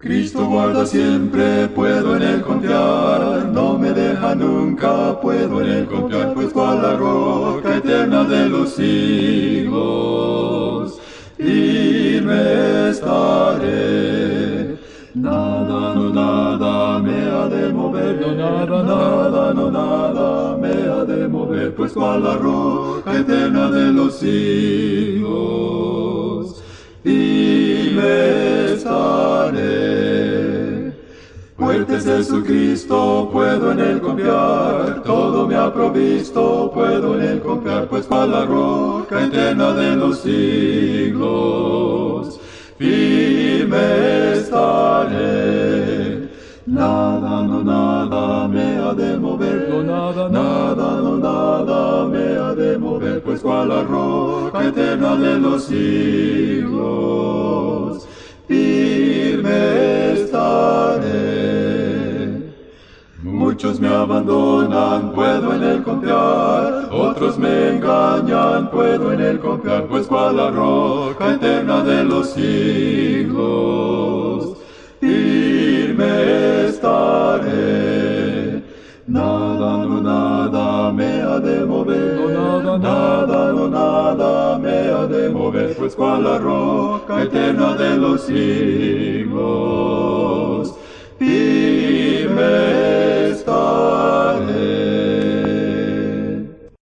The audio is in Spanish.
Cristo guarda siempre, puedo en él confiar, no me deja nunca, puedo en él confiar, pues cual la roca eterna de los siglos, y me estaré. Nada, no nada me ha de mover, no nada, nada, no nada me ha de mover, pues cual la roca eterna de los siglos, y Jesucristo, puedo en él confiar, todo me ha provisto, puedo en él confiar, pues cual la roca eterna de los siglos, firme estaré. Nada, no nada me ha de mover, no nada, nada, no nada me ha de mover, pues cual la roca eterna de los siglos, Muchos me abandonan, puedo en él confiar, otros me engañan, puedo en él confiar, pues cual la roca eterna de los siglos, firme estaré. Nada, no nada me ha de mover, no nada, nada, no nada me ha de mover, pues cual la roca eterna de los siglos, firme.